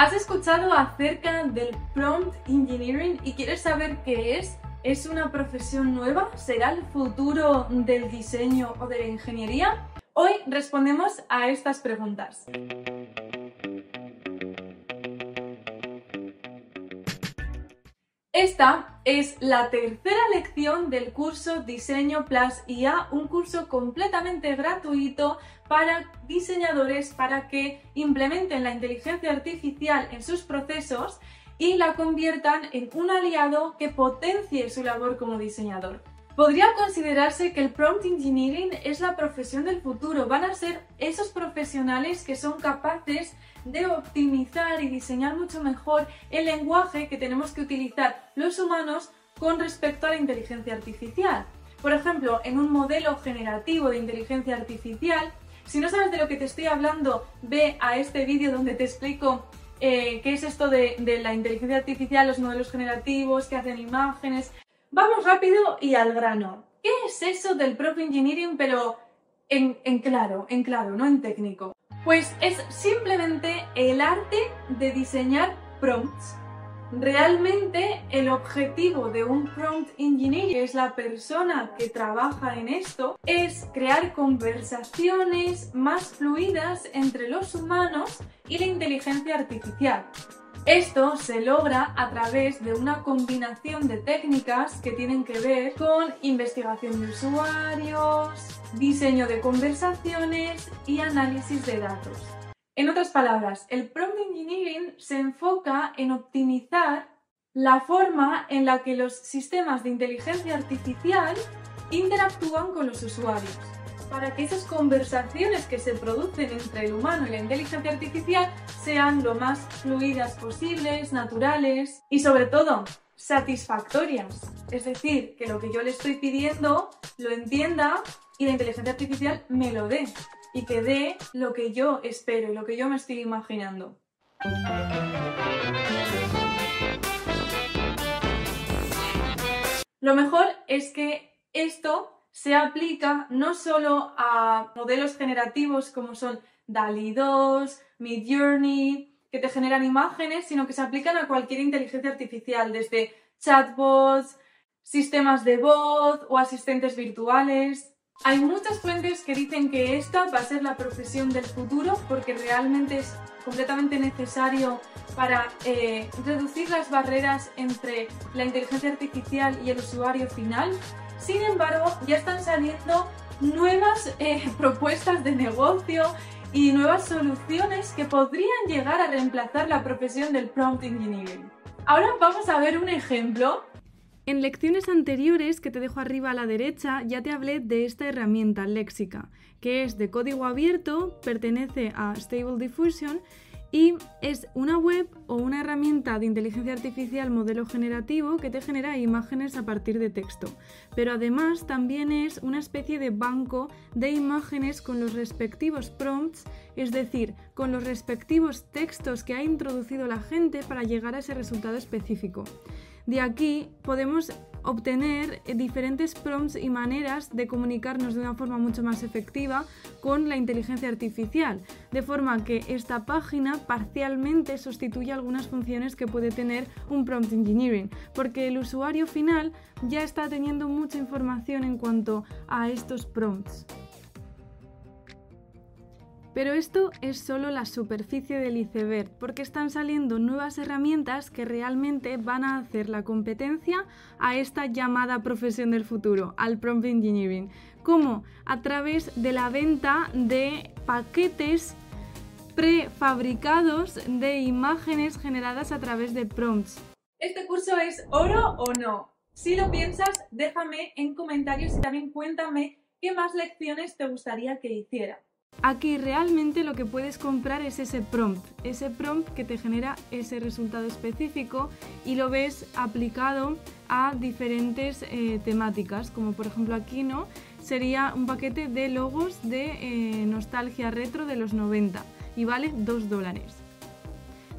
¿Has escuchado acerca del prompt engineering y quieres saber qué es? ¿Es una profesión nueva? ¿Será el futuro del diseño o de la ingeniería? Hoy respondemos a estas preguntas. Esta es la tercera lección del curso Diseño Plus IA, un curso completamente gratuito para diseñadores para que implementen la inteligencia artificial en sus procesos y la conviertan en un aliado que potencie su labor como diseñador. Podría considerarse que el prompt engineering es la profesión del futuro. Van a ser esos profesionales que son capaces de optimizar y diseñar mucho mejor el lenguaje que tenemos que utilizar los humanos con respecto a la inteligencia artificial. Por ejemplo, en un modelo generativo de inteligencia artificial, si no sabes de lo que te estoy hablando, ve a este vídeo donde te explico eh, qué es esto de, la inteligencia artificial, los modelos generativos, que hacen imágenes. Vamos rápido y al grano. ¿Qué es eso del prompt engineering, pero en, en claro, en claro, no en técnico? Pues es simplemente el arte de diseñar prompts. Realmente el objetivo de un prompt engineer, que es la persona que trabaja en esto, es crear conversaciones más fluidas entre los humanos y la inteligencia artificial. Esto se logra a través de una combinación de técnicas que tienen que ver con investigación de usuarios, diseño de conversaciones y análisis de datos. En otras palabras, el prompt engineering se enfoca en optimizar la forma en la que los sistemas de inteligencia artificial interactúan con los usuarios, para que esas conversaciones que se producen entre el humano y la inteligencia artificial sean lo más fluidas posibles, naturales y sobre todo satisfactorias. Es decir, que lo que yo le estoy pidiendo lo entienda y la inteligencia artificial me lo dé y que dé lo que yo espero y lo que yo me estoy imaginando. Lo mejor es que esto se aplica no solo a modelos generativos como son DALI 2, Midjourney, que te generan imágenes, sino que se aplican a cualquier inteligencia artificial, desde chatbots, sistemas de voz o asistentes virtuales. Hay muchas fuentes que dicen que esta va a ser la profesión del futuro porque realmente es completamente necesario para eh, reducir las barreras entre la inteligencia artificial y el usuario final. Sin embargo, ya están saliendo nuevas eh, propuestas de negocio y nuevas soluciones que podrían llegar a reemplazar la profesión del prompt engineering. Ahora vamos a ver un ejemplo en lecciones anteriores que te dejo arriba a la derecha ya te hablé de esta herramienta léxica, que es de código abierto, pertenece a Stable Diffusion y es una web o una herramienta de inteligencia artificial modelo generativo que te genera imágenes a partir de texto. Pero además también es una especie de banco de imágenes con los respectivos prompts, es decir, con los respectivos textos que ha introducido la gente para llegar a ese resultado específico. De aquí podemos obtener diferentes prompts y maneras de comunicarnos de una forma mucho más efectiva con la inteligencia artificial, de forma que esta página parcialmente sustituye algunas funciones que puede tener un prompt engineering, porque el usuario final ya está teniendo mucha información en cuanto a estos prompts. Pero esto es solo la superficie del iceberg, porque están saliendo nuevas herramientas que realmente van a hacer la competencia a esta llamada profesión del futuro, al prompt engineering, como a través de la venta de paquetes prefabricados de imágenes generadas a través de prompts. ¿Este curso es oro o no? Si lo piensas, déjame en comentarios y también cuéntame qué más lecciones te gustaría que hiciera. Aquí realmente lo que puedes comprar es ese prompt, ese prompt que te genera ese resultado específico y lo ves aplicado a diferentes eh, temáticas, como por ejemplo aquí no, sería un paquete de logos de eh, nostalgia retro de los 90 y vale 2 dólares.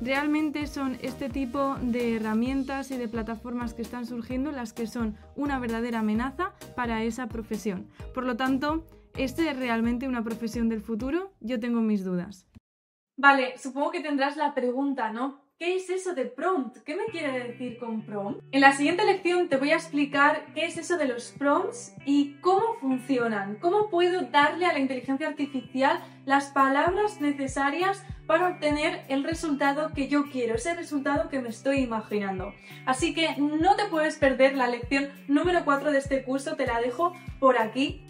Realmente son este tipo de herramientas y de plataformas que están surgiendo las que son una verdadera amenaza para esa profesión. Por lo tanto, ¿Este es realmente una profesión del futuro? Yo tengo mis dudas. Vale, supongo que tendrás la pregunta, ¿no? ¿Qué es eso de prompt? ¿Qué me quiere decir con prompt? En la siguiente lección te voy a explicar qué es eso de los prompts y cómo funcionan, cómo puedo darle a la inteligencia artificial las palabras necesarias para obtener el resultado que yo quiero, ese resultado que me estoy imaginando. Así que no te puedes perder la lección número 4 de este curso, te la dejo por aquí